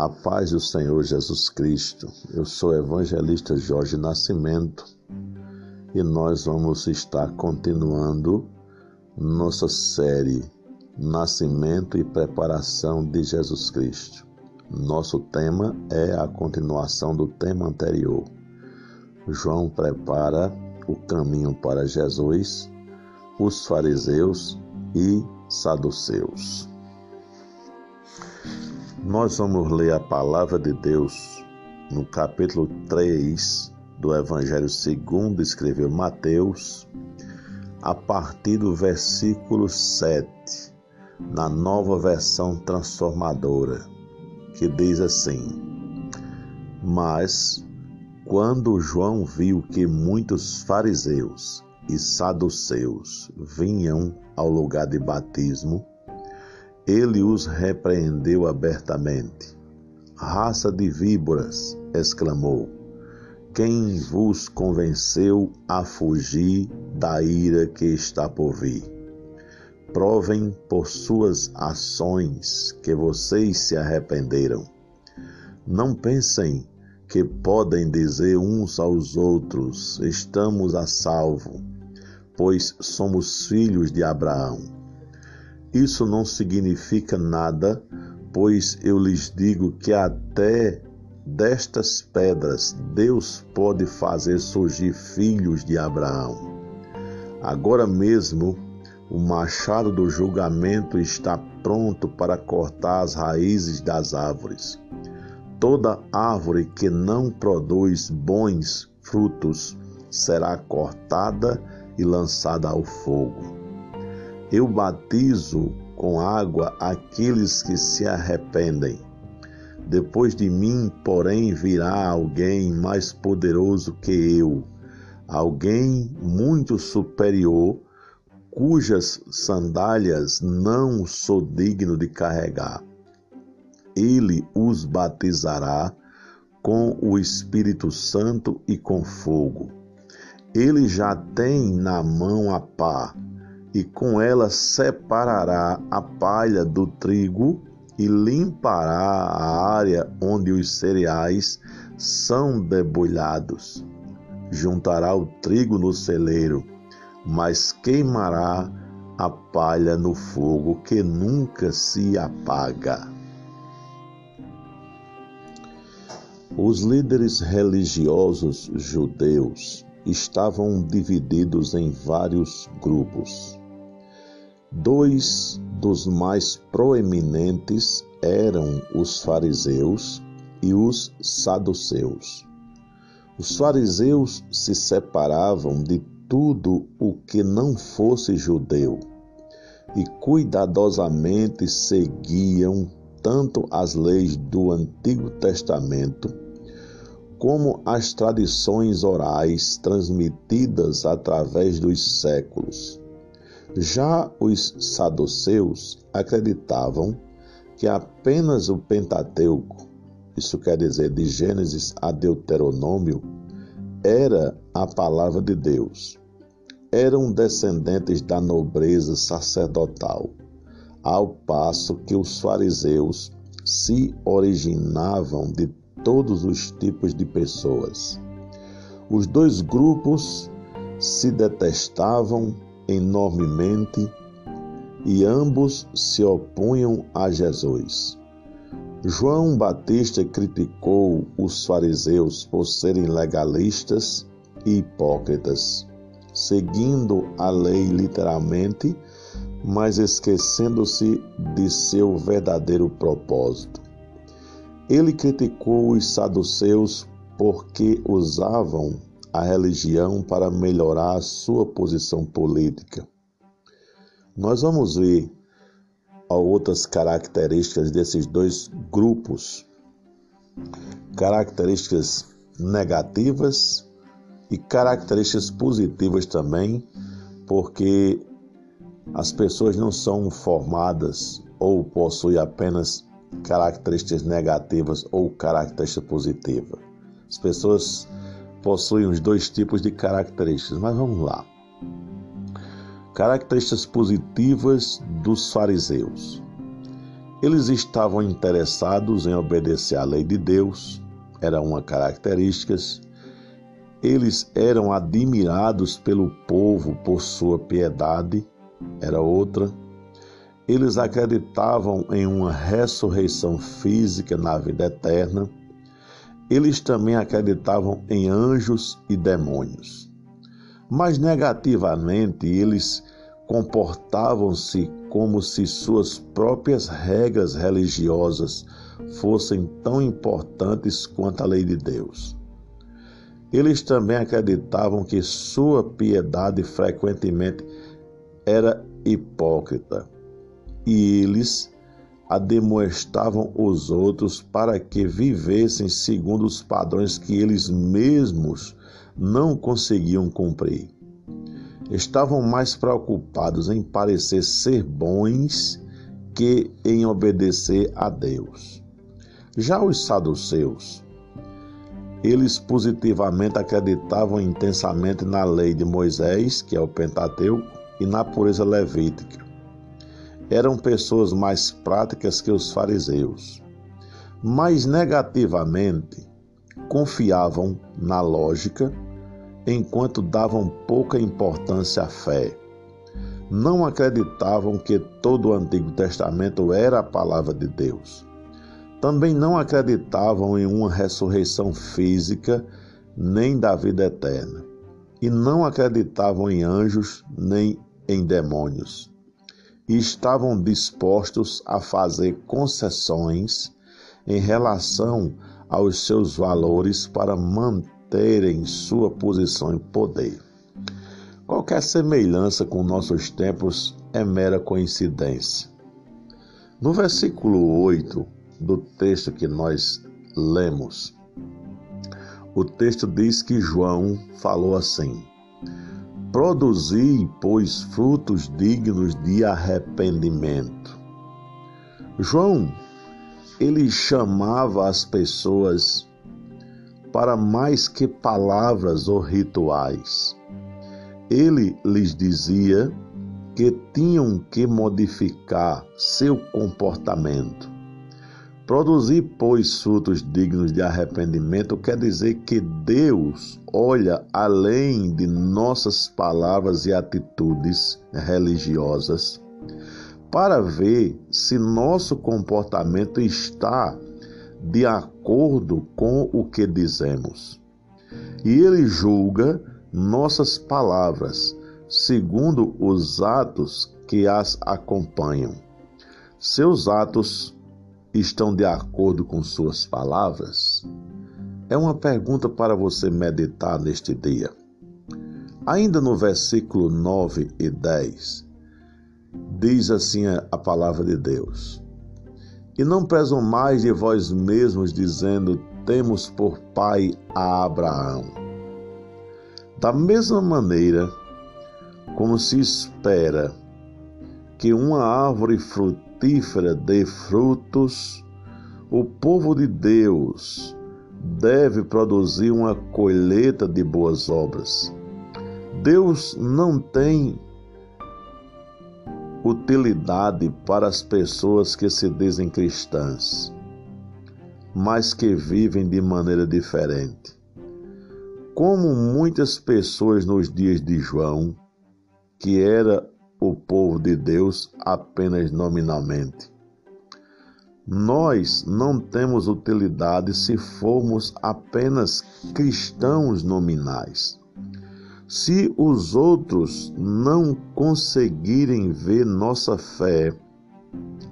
A paz do Senhor Jesus Cristo. Eu sou evangelista Jorge Nascimento e nós vamos estar continuando nossa série Nascimento e Preparação de Jesus Cristo. Nosso tema é a continuação do tema anterior. João prepara o caminho para Jesus, os fariseus e saduceus. Nós vamos ler a palavra de Deus no capítulo 3 do Evangelho segundo escreveu Mateus, a partir do versículo 7, na nova versão transformadora, que diz assim: Mas quando João viu que muitos fariseus e saduceus vinham ao lugar de batismo, ele os repreendeu abertamente. Raça de víboras, exclamou, quem vos convenceu a fugir da ira que está por vir? Provem por suas ações que vocês se arrependeram. Não pensem que podem dizer uns aos outros: estamos a salvo, pois somos filhos de Abraão. Isso não significa nada, pois eu lhes digo que até destas pedras Deus pode fazer surgir filhos de Abraão. Agora mesmo, o machado do julgamento está pronto para cortar as raízes das árvores. Toda árvore que não produz bons frutos será cortada e lançada ao fogo. Eu batizo com água aqueles que se arrependem. Depois de mim, porém, virá alguém mais poderoso que eu, alguém muito superior, cujas sandálias não sou digno de carregar ele os batizará com o Espírito Santo e com fogo. Ele já tem na mão a pá, e com ela separará a palha do trigo e limpará a área onde os cereais são debulhados. Juntará o trigo no celeiro, mas queimará a palha no fogo que nunca se apaga. Os líderes religiosos judeus estavam divididos em vários grupos. Dois dos mais proeminentes eram os fariseus e os saduceus. Os fariseus se separavam de tudo o que não fosse judeu e cuidadosamente seguiam tanto as leis do Antigo Testamento como as tradições orais transmitidas através dos séculos. Já os saduceus acreditavam que apenas o Pentateuco, isso quer dizer de Gênesis a Deuteronômio, era a palavra de Deus. Eram descendentes da nobreza sacerdotal ao passo que os fariseus se originavam de todos os tipos de pessoas. Os dois grupos se detestavam enormemente e ambos se opunham a Jesus. João Batista criticou os fariseus por serem legalistas e hipócritas, seguindo a lei literalmente mas esquecendo-se de seu verdadeiro propósito. Ele criticou os saduceus porque usavam a religião para melhorar sua posição política. Nós vamos ver outras características desses dois grupos, características negativas e características positivas também, porque as pessoas não são formadas ou possuem apenas características negativas ou características positivas. As pessoas possuem os dois tipos de características, mas vamos lá. Características positivas dos fariseus. Eles estavam interessados em obedecer à lei de Deus, era uma característica. Eles eram admirados pelo povo por sua piedade, era outra. Eles acreditavam em uma ressurreição física na vida eterna. Eles também acreditavam em anjos e demônios. Mas negativamente, eles comportavam-se como se suas próprias regras religiosas fossem tão importantes quanto a lei de Deus. Eles também acreditavam que sua piedade frequentemente era hipócrita e eles ademoestavam os outros para que vivessem segundo os padrões que eles mesmos não conseguiam cumprir estavam mais preocupados em parecer ser bons que em obedecer a Deus. Já os saduceus, eles positivamente acreditavam intensamente na lei de Moisés, que é o Pentateuco, e na pureza levítica. Eram pessoas mais práticas que os fariseus, mas negativamente confiavam na lógica enquanto davam pouca importância à fé. Não acreditavam que todo o Antigo Testamento era a palavra de Deus. Também não acreditavam em uma ressurreição física nem da vida eterna. E não acreditavam em anjos nem em demônios. E estavam dispostos a fazer concessões em relação aos seus valores para manter terem sua posição e poder. Qualquer semelhança com nossos tempos é mera coincidência. No versículo 8 do texto que nós lemos, o texto diz que João falou assim: Produzi, pois, frutos dignos de arrependimento. João, ele chamava as pessoas para mais que palavras ou rituais. Ele lhes dizia que tinham que modificar seu comportamento. Produzir, pois, frutos dignos de arrependimento quer dizer que Deus olha além de nossas palavras e atitudes religiosas para ver se nosso comportamento está de acordo com o que dizemos. E ele julga nossas palavras segundo os atos que as acompanham. Seus atos estão de acordo com suas palavras? É uma pergunta para você meditar neste dia. Ainda no versículo 9 e 10, diz assim a palavra de Deus: e não pesam mais de vós mesmos, dizendo: Temos por pai a Abraão. Da mesma maneira como se espera que uma árvore frutífera dê frutos, o povo de Deus deve produzir uma colheita de boas obras. Deus não tem utilidade para as pessoas que se dizem cristãs, mas que vivem de maneira diferente. Como muitas pessoas nos dias de João, que era o povo de Deus apenas nominalmente. Nós não temos utilidade se formos apenas cristãos nominais. Se os outros não conseguirem ver nossa fé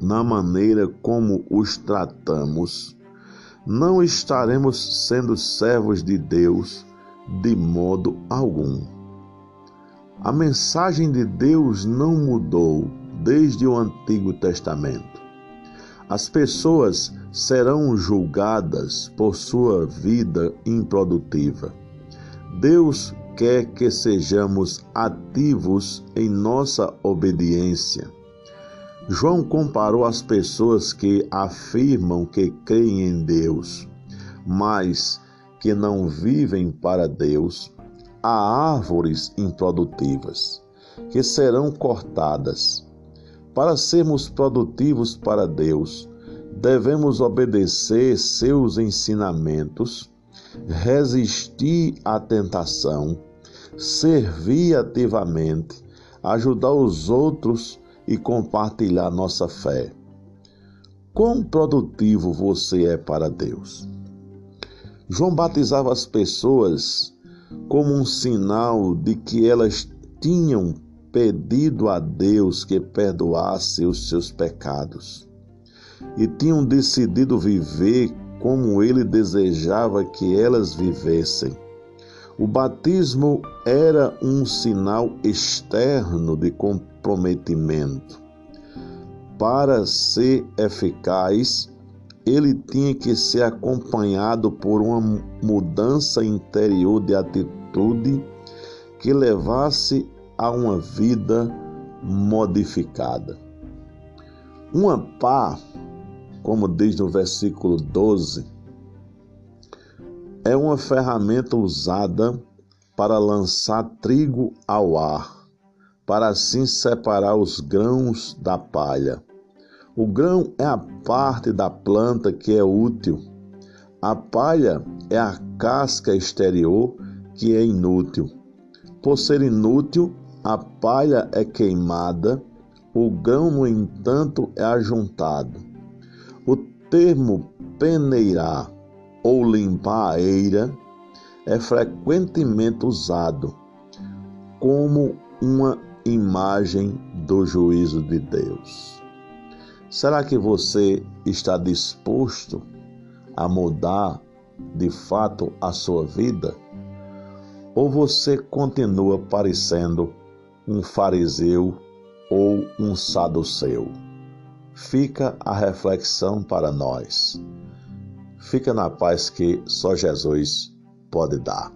na maneira como os tratamos, não estaremos sendo servos de Deus de modo algum. A mensagem de Deus não mudou desde o Antigo Testamento. As pessoas serão julgadas por sua vida improdutiva. Deus quer que sejamos ativos em nossa obediência. João comparou as pessoas que afirmam que creem em Deus, mas que não vivem para Deus, a árvores improdutivas, que serão cortadas. Para sermos produtivos para Deus, devemos obedecer seus ensinamentos, resistir à tentação, servir ativamente, ajudar os outros e compartilhar nossa fé. Quão produtivo você é para Deus? João batizava as pessoas como um sinal de que elas tinham pedido a Deus que perdoasse os seus pecados e tinham decidido viver como ele desejava que elas vivessem. O batismo era um sinal externo de comprometimento. Para ser eficaz, ele tinha que ser acompanhado por uma mudança interior de atitude que levasse a uma vida modificada. Uma pá, como diz no versículo 12, é uma ferramenta usada para lançar trigo ao ar, para assim separar os grãos da palha. O grão é a parte da planta que é útil. A palha é a casca exterior que é inútil. Por ser inútil, a palha é queimada, o grão, no entanto, é ajuntado. O termo peneirar ou limpar a eira é frequentemente usado como uma imagem do juízo de Deus. Será que você está disposto a mudar de fato a sua vida? Ou você continua parecendo um fariseu ou um saduceu? Fica a reflexão para nós. Fica na paz que só Jesus pode dar.